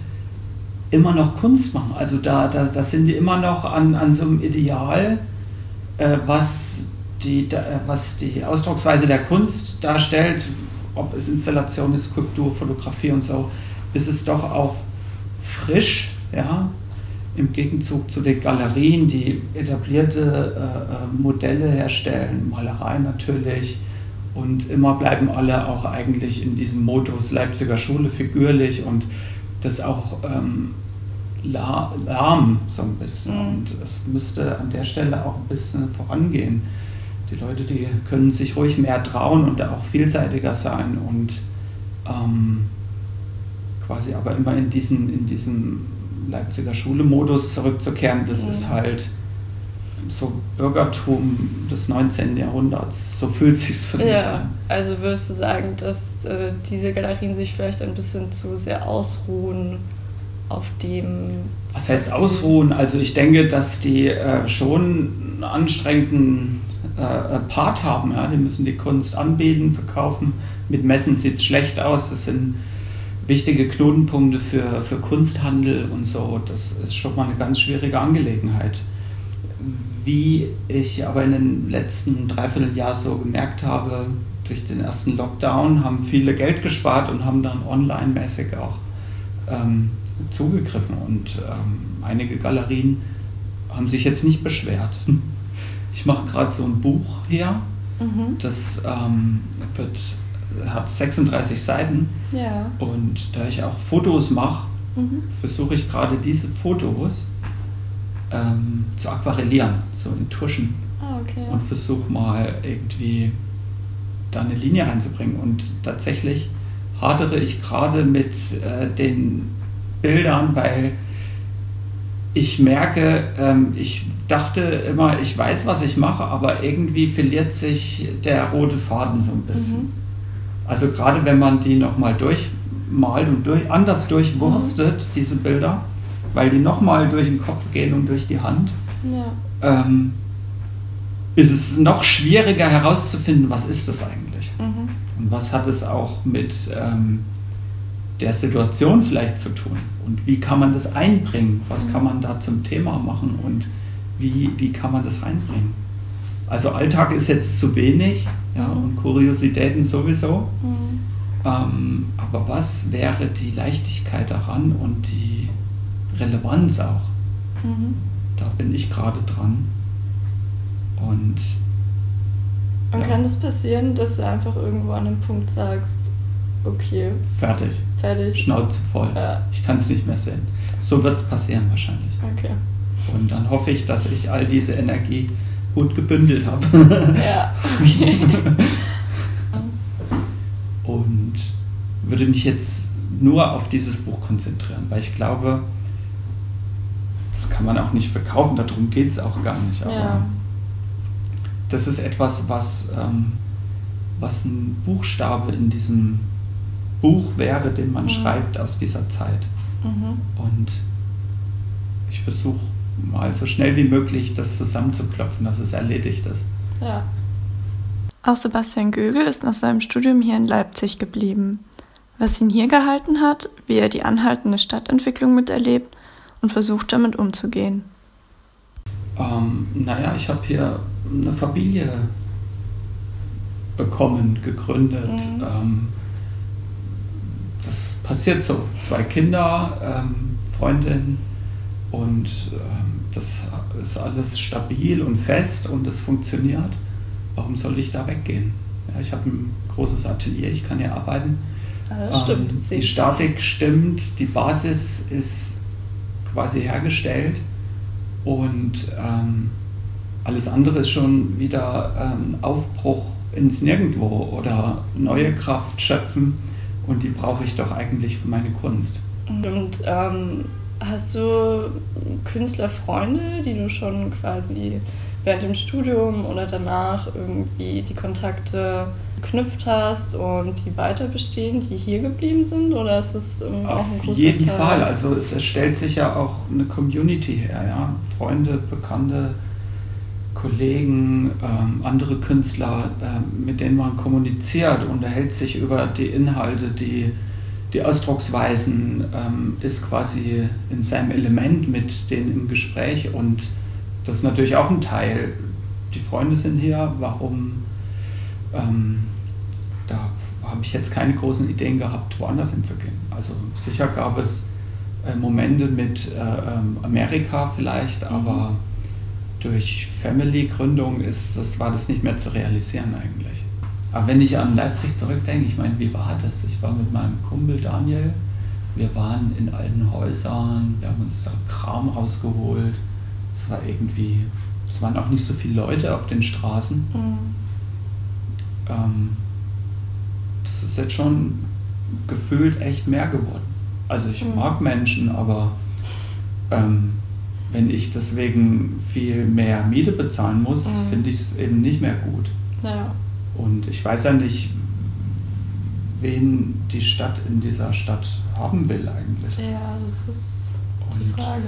immer noch Kunst machen. Also da, da, da sind die immer noch an, an so einem Ideal, äh, was, die, da, was die Ausdrucksweise der Kunst darstellt, ob es Installation ist, Skulptur, Fotografie und so, ist es doch auch frisch ja, im Gegenzug zu den Galerien, die etablierte äh, äh, Modelle herstellen, Malerei natürlich. Und immer bleiben alle auch eigentlich in diesem Modus Leipziger Schule figürlich und das auch ähm, lahm so ein bisschen. Mhm. Und es müsste an der Stelle auch ein bisschen vorangehen. Die Leute, die können sich ruhig mehr trauen und auch vielseitiger sein und ähm, quasi aber immer in diesen, in diesem Leipziger Schule-Modus zurückzukehren, das mhm. ist halt so Bürgertum des 19. Jahrhunderts. So fühlt sich für mich ja, an. Also würdest du sagen, dass äh, diese Galerien sich vielleicht ein bisschen zu sehr ausruhen auf dem. Was heißt ausruhen? Also ich denke, dass die äh, schon einen anstrengenden äh, Part haben. Ja? Die müssen die Kunst anbieten, verkaufen. Mit Messen sieht es schlecht aus. Das sind wichtige Knotenpunkte für, für Kunsthandel und so. Das ist schon mal eine ganz schwierige Angelegenheit. Wie ich aber in den letzten Dreivierteljahr so gemerkt habe, durch den ersten Lockdown haben viele Geld gespart und haben dann online-mäßig auch ähm, zugegriffen. Und ähm, einige Galerien haben sich jetzt nicht beschwert. Ich mache gerade so ein Buch hier. Mhm. Das ähm, wird, hat 36 Seiten. Ja. Und da ich auch Fotos mache, mhm. versuche ich gerade diese Fotos ähm, zu aquarellieren, so in Tuschen. Ah, okay. Und versuche mal irgendwie da eine Linie reinzubringen. Und tatsächlich hadere ich gerade mit äh, den Bildern, weil ich merke, ähm, ich dachte immer, ich weiß, was ich mache, aber irgendwie verliert sich der rote Faden so ein bisschen. Mhm. Also gerade wenn man die nochmal durchmalt und durch, anders durchwurstet, mhm. diese Bilder, weil die nochmal durch den Kopf gehen und durch die Hand, ja. ähm, ist es noch schwieriger herauszufinden, was ist das eigentlich. Mhm. Und was hat es auch mit ähm, der Situation vielleicht zu tun? Und wie kann man das einbringen? Was kann man da zum Thema machen und wie, wie kann man das reinbringen? Also Alltag ist jetzt zu wenig ja, und Kuriositäten sowieso. Mhm. Ähm, aber was wäre die Leichtigkeit daran und die Relevanz auch? Mhm. Da bin ich gerade dran. Und, und ja. kann es das passieren, dass du einfach irgendwo an einem Punkt sagst, okay. Fertig. Fertig. Schnauze voll. Ja. Ich kann es nicht mehr sehen. So wird es passieren wahrscheinlich. Okay. Und dann hoffe ich, dass ich all diese Energie gut gebündelt habe. Ja, okay. [LAUGHS] Und würde mich jetzt nur auf dieses Buch konzentrieren, weil ich glaube, das kann man auch nicht verkaufen, darum geht es auch gar nicht. Aber Ja. das ist etwas, was, ähm, was ein Buchstabe in diesem Buch wäre, den man Mhm. schreibt aus dieser Zeit. Mhm. Und ich versuche mal so schnell wie möglich das zusammenzuklopfen, dass es erledigt ist. Ja. Auch Sebastian Gögel ist nach seinem Studium hier in Leipzig geblieben. Was ihn hier gehalten hat, wie er die anhaltende Stadtentwicklung miterlebt und versucht damit umzugehen. Ähm, naja, ich habe hier eine Familie bekommen, gegründet. Mhm. Ähm, das passiert so. Zwei Kinder, ähm, Freundin und ähm, das ist alles stabil und fest und es funktioniert. Warum soll ich da weggehen? Ja, ich habe ein großes Atelier, ich kann hier arbeiten. Ja, Ähm, die Statik stimmt, die Basis ist quasi hergestellt und ähm, alles andere ist schon wieder ähm, Aufbruch ins Nirgendwo oder neue Kraft schöpfen und die brauche ich doch eigentlich für meine Kunst. Und ähm, hast du Künstlerfreunde, die du schon quasi während dem Studium oder danach irgendwie die Kontakte geknüpft hast und die weiter bestehen, die hier geblieben sind? Oder ist das ähm, auch ein Auf großer jeden Teil? Fall, also es, stellt sich ja auch eine Community her, ja? Freunde, Bekannte, Kollegen, ähm, andere Künstler, ähm, mit denen man kommuniziert, unterhält sich über die Inhalte, die, die Ausdrucksweisen, ähm, ist quasi in seinem Element mit denen im Gespräch und das ist natürlich auch ein Teil. Die Freunde sind hier, warum? Ähm, da habe ich jetzt keine großen Ideen gehabt, woanders hinzugehen. Also sicher gab es äh, Momente mit äh, ähm, Amerika vielleicht, aber durch Family-Gründung ist das, war das nicht mehr zu realisieren eigentlich. Aber wenn ich an Leipzig zurückdenke, ich meine, wie war das? Ich war mit meinem Kumpel Daniel, wir waren in alten Häusern, wir haben uns da Kram rausgeholt. Es war irgendwie, es waren auch nicht so viele Leute auf den Straßen. Mhm. Ähm, das ist jetzt schon gefühlt echt mehr geworden. Also ich Mhm. mag Menschen, aber ähm, wenn ich deswegen viel mehr Miete bezahlen muss, Mhm. finde ich es eben nicht mehr gut. Ja. Und ich weiß ja nicht, wen die Stadt in dieser Stadt haben will eigentlich. ja, das ist die Und Frage.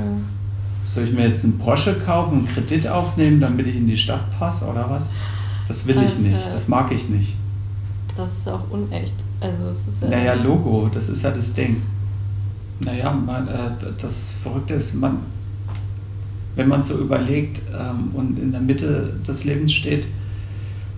soll ich mir jetzt einen Porsche kaufen, einen Kredit aufnehmen, damit ich in die Stadt passe oder was? Das will ich Also- nicht, das mag ich nicht. das ist auch unecht. Also es ist ja Naja, Logo, das ist ja das Ding. Naja, man, äh, das Verrückte ist, man, wenn man so überlegt ähm, und in der Mitte des Lebens steht,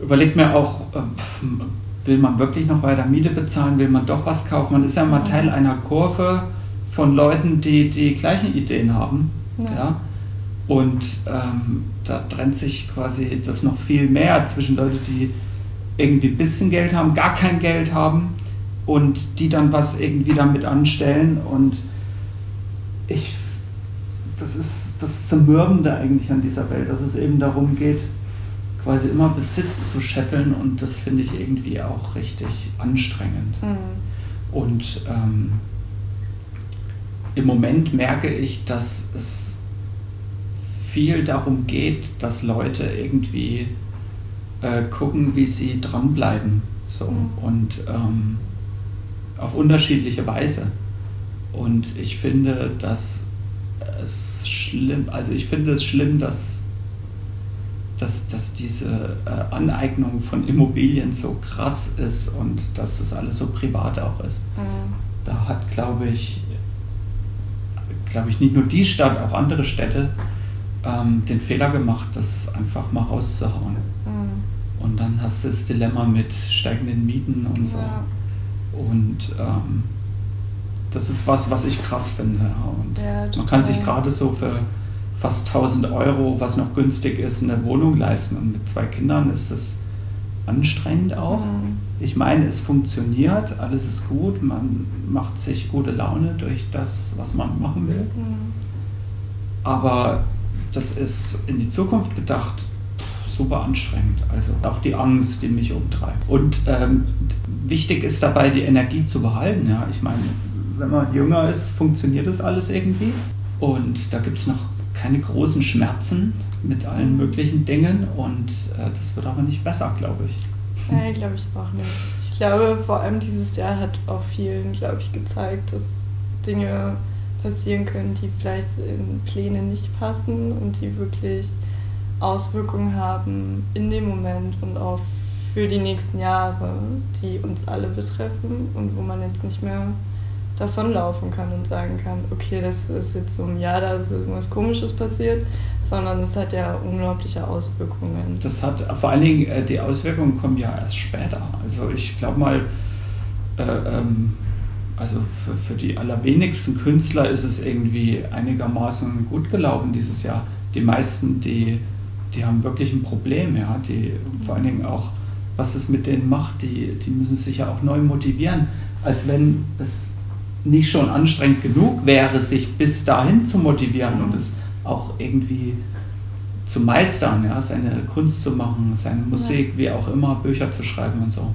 überlegt man auch, äh, will man wirklich noch weiter Miete bezahlen, will man doch was kaufen? Man ist ja immer Teil einer Kurve von Leuten, die die gleichen Ideen haben. Ja. Ja. Und ähm, da trennt sich quasi das noch viel mehr zwischen Leuten, die irgendwie ein bisschen Geld haben, gar kein Geld haben und die dann was irgendwie damit anstellen. Und ich, das ist das Zermürbende eigentlich an dieser Welt, dass es eben darum geht, quasi immer Besitz zu scheffeln und das finde ich irgendwie auch richtig anstrengend. Mhm. Und ähm, im Moment merke ich, dass es viel darum geht, dass Leute irgendwie äh, gucken, wie sie dranbleiben. So. Mhm. Und ähm, auf unterschiedliche Weise. Und ich finde, dass es schlimm, also ich finde es schlimm, dass, dass, dass diese äh, Aneignung von Immobilien so krass ist und dass das alles so privat auch ist. Mhm. Da hat, glaube ich, glaube ich, nicht nur die Stadt, auch andere Städte ähm, den Fehler gemacht, das einfach mal rauszuhauen. Mhm. Und dann hast du das Dilemma mit steigenden Mieten und so. Ja. Und ähm, das ist was, was ich krass finde. Und Ja, man kann sich gerade so für fast 1000 Euro, was noch günstig ist, eine Wohnung leisten. Und mit zwei Kindern ist das anstrengend auch. Mhm. Ich meine, es funktioniert, alles ist gut, man macht sich gute Laune durch das, was man machen will. Mhm. Aber das ist in die Zukunft gedacht super anstrengend. Also auch die Angst, die mich umtreibt. Und ähm, wichtig ist dabei, die Energie zu behalten. Ja, ich meine, wenn man jünger ist, funktioniert das alles irgendwie. Und da gibt es noch keine großen Schmerzen mit allen möglichen Dingen. Und äh, das wird aber nicht besser, glaube ich. Nein, glaube ich auch nicht. Ich glaube, vor allem dieses Jahr hat auch vielen, glaube ich, gezeigt, dass Dinge passieren können, die vielleicht in Pläne nicht passen und die wirklich Auswirkungen haben in dem Moment und auch für die nächsten Jahre, die uns alle betreffen und wo man jetzt nicht mehr davonlaufen kann und sagen kann, okay, das ist jetzt so ein Jahr, da ist irgendwas Komisches passiert, sondern es hat ja unglaubliche Auswirkungen. Das hat vor allen Dingen äh, die Auswirkungen kommen ja erst später. Also ich glaube mal, äh, ähm, also für, für die allerwenigsten Künstler ist es irgendwie einigermaßen gut gelaufen dieses Jahr. Die meisten, die, die haben wirklich ein Problem, ja. Die vor allen Dingen auch, was es mit denen macht, die, die müssen sich ja auch neu motivieren, als wenn es nicht schon anstrengend genug wäre, sich bis dahin zu motivieren und es auch irgendwie zu meistern, ja, seine Kunst zu machen, seine Musik, wie auch immer, Bücher zu schreiben und so.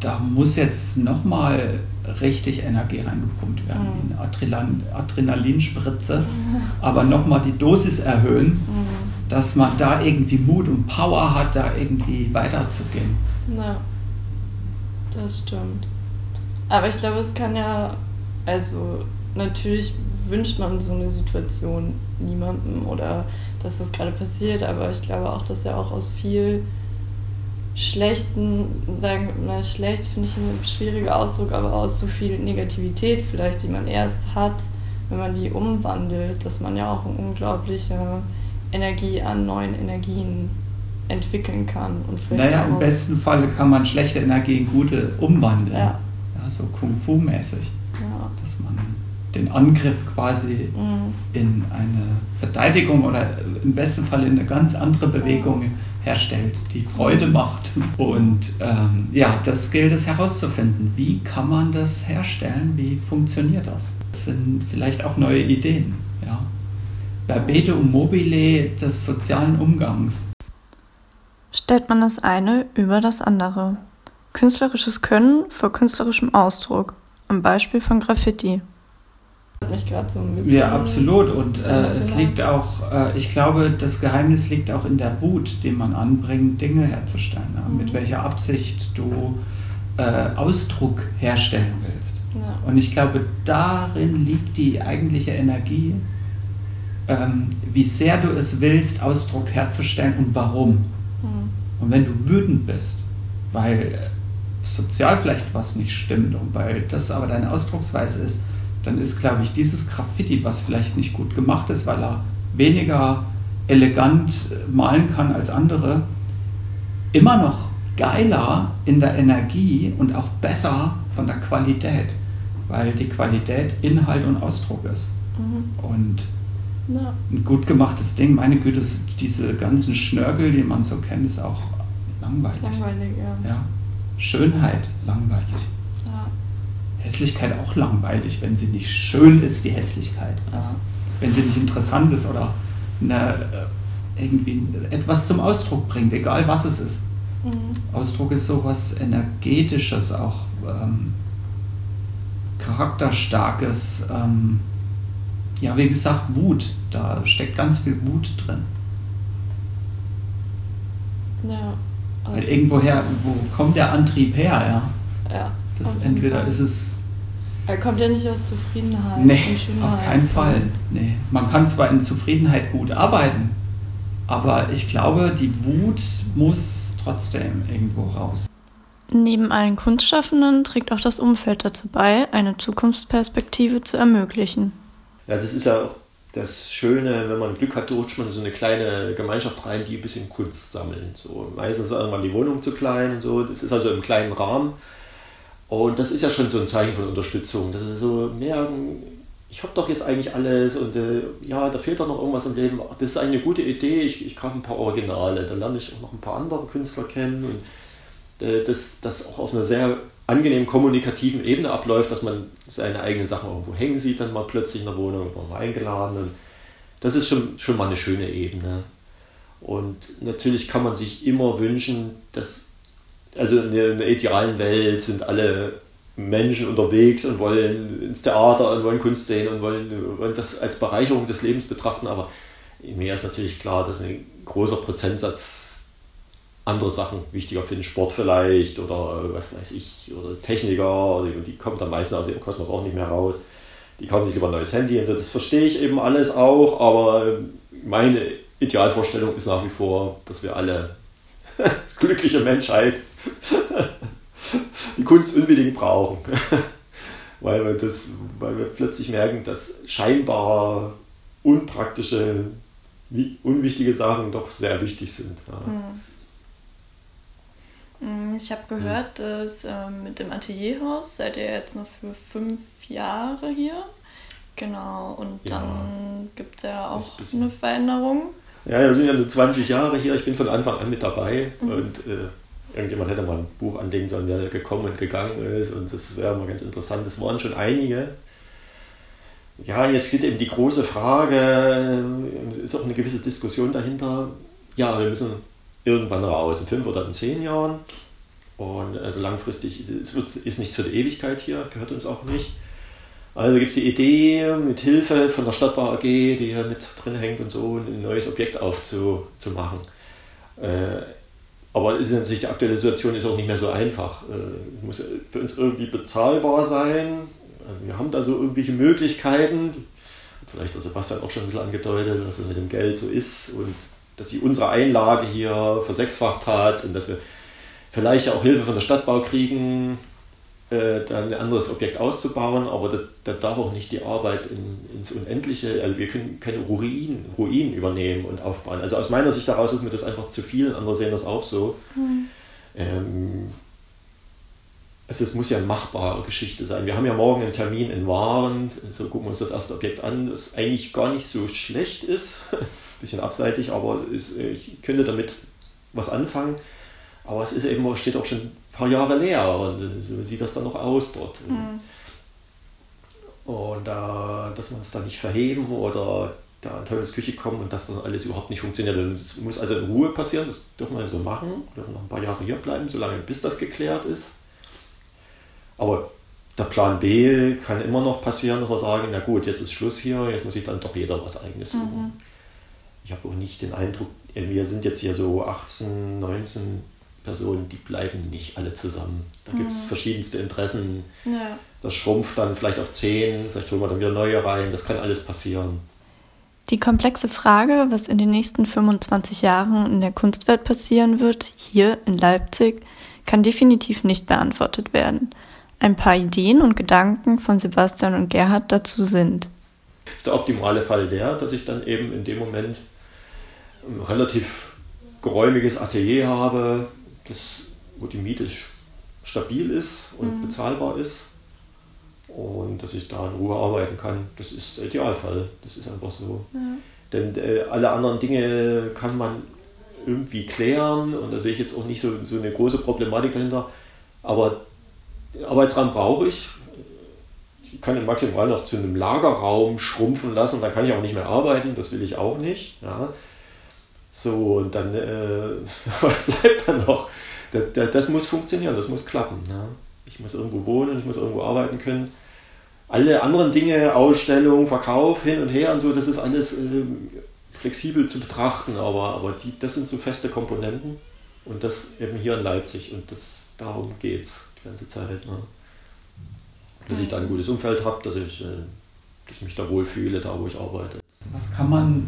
Da muss jetzt nochmal richtig Energie reingepumpt werden, wie eine Adrenalin, Adrenalinspritze, aber nochmal die Dosis erhöhen, dass man da irgendwie Mut und Power hat, da irgendwie weiterzugehen. Ja, das stimmt. Aber ich glaube, es kann ja, also natürlich wünscht man so eine Situation niemandem oder das, was gerade passiert, aber ich glaube auch, dass ja auch aus viel schlechten, sagen na, schlecht finde ich ein schwieriger Ausdruck, aber aus so viel Negativität vielleicht, die man erst hat, wenn man die umwandelt, dass man ja auch eine unglaubliche Energie an neuen Energien entwickeln kann. Und vielleicht Naja, im besten Falle kann man schlechte Energie in gute umwandeln. Ja. Ja, so Kung-Fu-mäßig. Ja. Dass man den Angriff quasi Mhm. in eine Verteidigung oder im besten Fall in eine ganz andere Bewegung herstellt, die Freude macht. Und ähm, ja, das gilt es herauszufinden. Wie kann man das herstellen? Wie funktioniert das? Das sind vielleicht auch neue Ideen. Ja. Perpetuum mobile des sozialen Umgangs. stellt man das eine über das andere. Künstlerisches Können vor künstlerischem Ausdruck. Am Beispiel von Graffiti. Hat mich gerade so ein bisschen. Ja, absolut. Und äh, es liegt auch, äh, ich glaube, das Geheimnis liegt auch in der Wut, die man anbringt, Dinge herzustellen. Ja? Mhm. Mit welcher Absicht du äh, Ausdruck herstellen willst. Ja. Und ich glaube, darin liegt die eigentliche Energie, ähm, wie sehr du es willst, Ausdruck herzustellen und warum. Mhm. Und wenn du wütend bist, weil sozial vielleicht was nicht stimmt und weil das aber deine Ausdrucksweise ist, dann ist, glaube ich, dieses Graffiti, was vielleicht nicht gut gemacht ist, weil er weniger elegant malen kann als andere, immer noch geiler in der Energie und auch besser von der Qualität, weil die Qualität Inhalt und Ausdruck ist. Mhm. Und ja. ein gut gemachtes Ding, meine Güte, diese ganzen Schnörkel, die man so kennt, ist auch langweilig. Langweilig, ja. ja. Schönheit, langweilig. Ja. Hässlichkeit auch langweilig, wenn sie nicht schön ist, die Hässlichkeit. Also, wenn sie nicht interessant ist oder eine, äh, irgendwie etwas zum Ausdruck bringt, egal was es ist. Mhm. Ausdruck ist so was Energetisches, auch ähm, charakterstarkes. Ähm, ja, wie gesagt, Wut. Da steckt ganz viel Wut drin. Ja. Also Weil irgendwoher, wo kommt der Antrieb her, ja? Ja. Das entweder ist es. Er kommt ja nicht aus Zufriedenheit. Nee, auf keinen Fall. Nee. Man kann zwar in Zufriedenheit gut arbeiten, aber ich glaube, die Wut muss trotzdem irgendwo raus. Neben allen Kunstschaffenden trägt auch das Umfeld dazu bei, eine Zukunftsperspektive zu ermöglichen. Ja, das ist ja auch das Schöne, wenn man Glück hat, rutscht man in so eine kleine Gemeinschaft rein, die ein bisschen Kunst sammeln. So, meistens ist irgendwann die Wohnung zu klein und so. Das ist also im kleinen Rahmen. Und das ist ja schon so ein Zeichen von Unterstützung. Das ist so mehr, ich habe doch jetzt eigentlich alles und äh, ja, da fehlt doch noch irgendwas im Leben. Das ist eine gute Idee. Ich, ich kaufe ein paar Originale. Dann lerne ich auch noch ein paar andere Künstler kennen. Und äh, das, das auch auf einer sehr angenehm kommunikativen Ebene abläuft, dass man seine eigenen Sachen irgendwo hängen sieht, dann mal plötzlich in der Wohnung, man mal eingeladen. Und das ist schon, schon mal eine schöne Ebene. Und natürlich kann man sich immer wünschen, dass, also in der, in der idealen Welt sind alle Menschen unterwegs und wollen ins Theater und wollen Kunst sehen und wollen, wollen das als Bereicherung des Lebens betrachten, aber mir ist natürlich klar, dass ein großer Prozentsatz andere Sachen wichtiger finden, Sport vielleicht oder äh, was weiß ich, oder Techniker, die, die kommen dann meistens aus ihrem Kosmos auch nicht mehr raus. Die kaufen sich lieber ein neues Handy und so. Das verstehe ich eben alles auch, aber äh, meine Idealvorstellung ist nach wie vor, dass wir alle [LAUGHS] als glückliche Menschheit [LAUGHS] die Kunst unbedingt brauchen. [LAUGHS] weil, wir das, weil wir plötzlich merken, dass scheinbar unpraktische, unwichtige Sachen doch sehr wichtig sind. Ja. Mhm. Mm, ich habe gehört, mhm. dass ähm, mit dem Atelierhaus seid ihr jetzt noch für fünf Jahre hier. Genau, und ja, dann gibt es ja auch eine Veränderung. Ja, wir sind ja nur 20 Jahre hier. Ich bin von Anfang an mit dabei mhm. und äh, irgendjemand hätte mal ein Buch anlegen sollen, der gekommen und gegangen ist und das wäre mal ganz interessant. Das waren schon einige. Ja, jetzt steht eben die große Frage, es ist auch eine gewisse Diskussion dahinter. Ja, wir müssen irgendwann raus, in fünf oder in zehn Jahren. Und also langfristig, ist nichts für die Ewigkeit hier, gehört uns auch nicht. Also gibt es die Idee, mit Hilfe von der Stadtbau AG, die hier mit drin hängt und so, ein neues Objekt aufzumachen. Äh, aber ist natürlich die aktuelle Situation ist auch nicht mehr so einfach. Äh, muss für uns irgendwie bezahlbar sein. Also wir haben da so irgendwelche Möglichkeiten. Hat vielleicht der Sebastian auch schon ein bisschen angedeutet, was es mit dem Geld so ist. Und dass sie unsere Einlage hier versechsfacht hat und dass wir vielleicht auch Hilfe von der Stadtbau kriegen, äh, dann ein anderes Objekt auszubauen, aber das, das darf auch nicht die Arbeit in, ins Unendliche, also wir können keine Ruinen, Ruinen übernehmen und aufbauen. Also aus meiner Sicht daraus ist mir das einfach zu viel, andere sehen das auch so. Mhm. Ähm, also es muss ja eine machbare Geschichte sein. Wir haben ja morgen einen Termin in Waren, so gucken wir uns das erste Objekt an, das eigentlich gar nicht so schlecht ist. [LAUGHS] bisschen abseitig, aber äh, ich könnte damit was anfangen. Aber es ist eben, steht auch schon ein paar Jahre leer und äh, so sieht das dann noch aus dort. Mhm. Und äh, dass man es da nicht verheben oder da an Teufelsküche kommen und das dann alles überhaupt nicht funktioniert. Es muss also in Ruhe passieren, das dürfen wir so machen, wir dürfen noch ein paar Jahre hier bleiben, solange bis das geklärt ist. Aber der Plan B kann immer noch passieren, dass wir sagen, na gut, jetzt ist Schluss hier, jetzt muss sich dann doch jeder was eigenes suchen. Mhm ich habe auch nicht den Eindruck, äh, wir sind jetzt hier so 18, 19 Personen, die bleiben nicht alle zusammen. Da gibt es mhm. verschiedenste Interessen. Ja. Das schrumpft dann vielleicht auf 10, vielleicht holen wir dann wieder neue rein. Das kann alles passieren. Die komplexe Frage, was in den nächsten 25 Jahren in der Kunstwelt passieren wird, hier in Leipzig, kann definitiv nicht beantwortet werden. Ein paar Ideen und Gedanken von Sebastian und Gerhard dazu sind. Ist der optimale Fall der, dass ich dann eben in dem Moment ein relativ geräumiges Atelier habe, das, wo die Miete stabil ist und mhm. bezahlbar ist und dass ich da in Ruhe arbeiten kann. Das ist der Idealfall. Das ist einfach so. Ja. Denn äh, alle anderen Dinge kann man irgendwie klären und da sehe ich jetzt auch nicht so, so eine große Problematik dahinter. Aber den Arbeitsraum brauche ich. Ich kann den maximal noch zu einem Lagerraum schrumpfen lassen, da kann ich auch nicht mehr arbeiten, das will ich auch nicht. Ja. So, und dann, äh, [LAUGHS] was bleibt dann noch? Das, das, das, muss funktionieren, das muss klappen. Ja. Ich muss irgendwo wohnen, ich muss irgendwo arbeiten können. Alle anderen Dinge, Ausstellung, Verkauf, hin und her und so, das ist alles äh, flexibel zu betrachten, aber, aber die, das sind so feste Komponenten und das eben hier in Leipzig und das, darum geht es die ganze Zeit. Ne? Dass ich da ein gutes Umfeld habe, dass ich, äh, dass ich mich da wohlfühle, da wo ich arbeite. Was kann man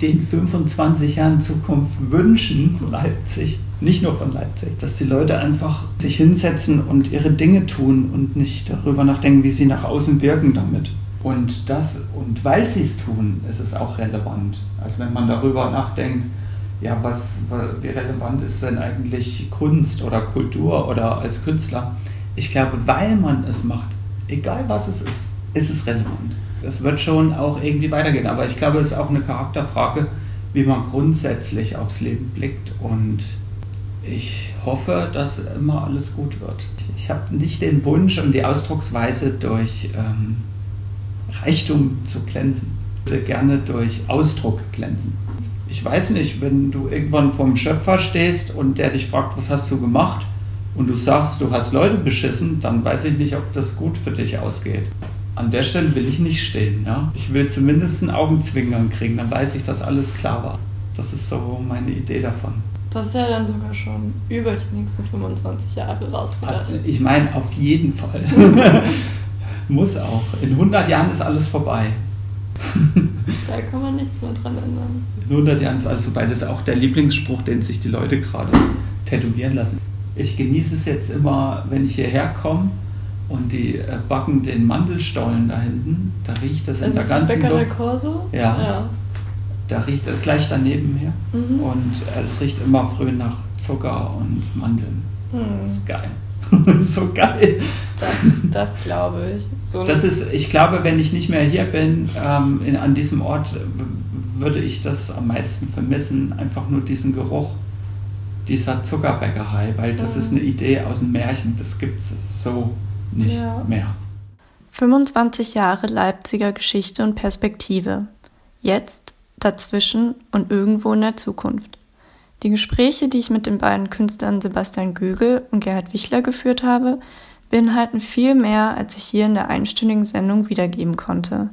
den 25 Jahren Zukunft wünschen Leipzig? Nicht nur von Leipzig, dass die Leute einfach sich hinsetzen und ihre Dinge tun und nicht darüber nachdenken, wie sie nach außen wirken damit. Und das, und weil sie es tun, ist es auch relevant. Also wenn man darüber nachdenkt, ja, was, wie relevant ist denn eigentlich Kunst oder Kultur oder als Künstler? Ich glaube, weil man es macht, egal was es ist, ist es relevant. Es wird schon auch irgendwie weitergehen, aber ich glaube, es ist auch eine Charakterfrage, wie man grundsätzlich aufs Leben blickt und ich hoffe, dass immer alles gut wird. Ich habe nicht den Wunsch und die Ausdrucksweise durch ähm, Reichtum zu glänzen. Ich würde gerne durch Ausdruck glänzen. Ich weiß nicht, wenn du irgendwann vorm Schöpfer stehst und der dich fragt, was hast du gemacht, und du sagst, du hast Leute beschissen, dann weiß ich nicht, ob das gut für dich ausgeht. An der Stelle will ich nicht stehen. Ja? Ich will zumindest einen Augenzwinkern kriegen, dann weiß ich, dass alles klar war. Das ist so meine Idee davon. Das ist ja dann sogar schon über die nächsten 25 Jahre rausgedacht. Also ich meine, auf jeden Fall. [LAUGHS] Muss auch. In 100 Jahren ist alles vorbei. da kann man nichts mehr dran ändern. In 100 Jahren ist alles vorbei. Das ist auch der Lieblingsspruch, den sich die Leute gerade tätowieren lassen. Ich genieße es jetzt immer, wenn ich hierher komme und die äh, backen den Mandelstollen da hinten. Da riecht das in der ganzen Luft. Corso? Ja. ja. Da riecht er gleich daneben her. Mhm. Und äh, es riecht immer früh nach Zucker und Mandeln. Mhm. Das ist geil. [LAUGHS] so geil. Das, das glaube ich. So das ist, ich glaube, wenn ich nicht mehr hier bin, ähm, in, an diesem Ort, würde ich das am meisten vermissen. Einfach nur diesen Geruch dieser Zuckerbäckerei, weil das mhm. ist eine Idee aus dem Märchen. Das gibt es so nicht ja. mehr. 25 Jahre Leipziger Geschichte und Perspektive. Jetzt, dazwischen und irgendwo in der Zukunft. Die Gespräche, die ich mit den beiden Künstlern Sebastian Gögel und Gerhard Wichler geführt habe, beinhalten viel mehr, als ich hier in der einstündigen Sendung wiedergeben konnte.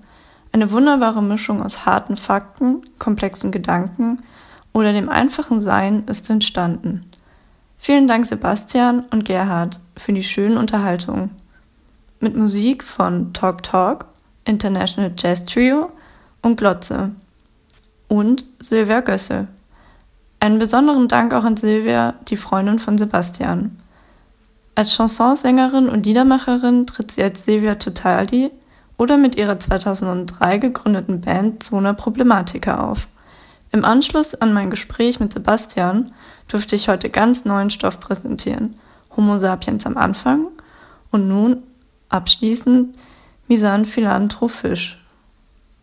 Eine wunderbare Mischung aus harten Fakten, komplexen Gedanken oder dem einfachen Sein ist entstanden. Vielen Dank Sebastian und Gerhard für die schönen Unterhaltungen. Mit Musik von Talk Talk, International Jazz Trio und Glotze und Silvia Gössel. Einen besonderen Dank auch an Silvia, die Freundin von Sebastian. Als Chansonsängerin und Liedermacherin tritt sie als Silvia Totali oder mit ihrer 2003 gegründeten Band Zona Problematica auf. Im Anschluss an mein Gespräch mit Sebastian durfte ich heute ganz neuen Stoff präsentieren. Homo sapiens am Anfang und nun abschließend Misan Philantro Fisch.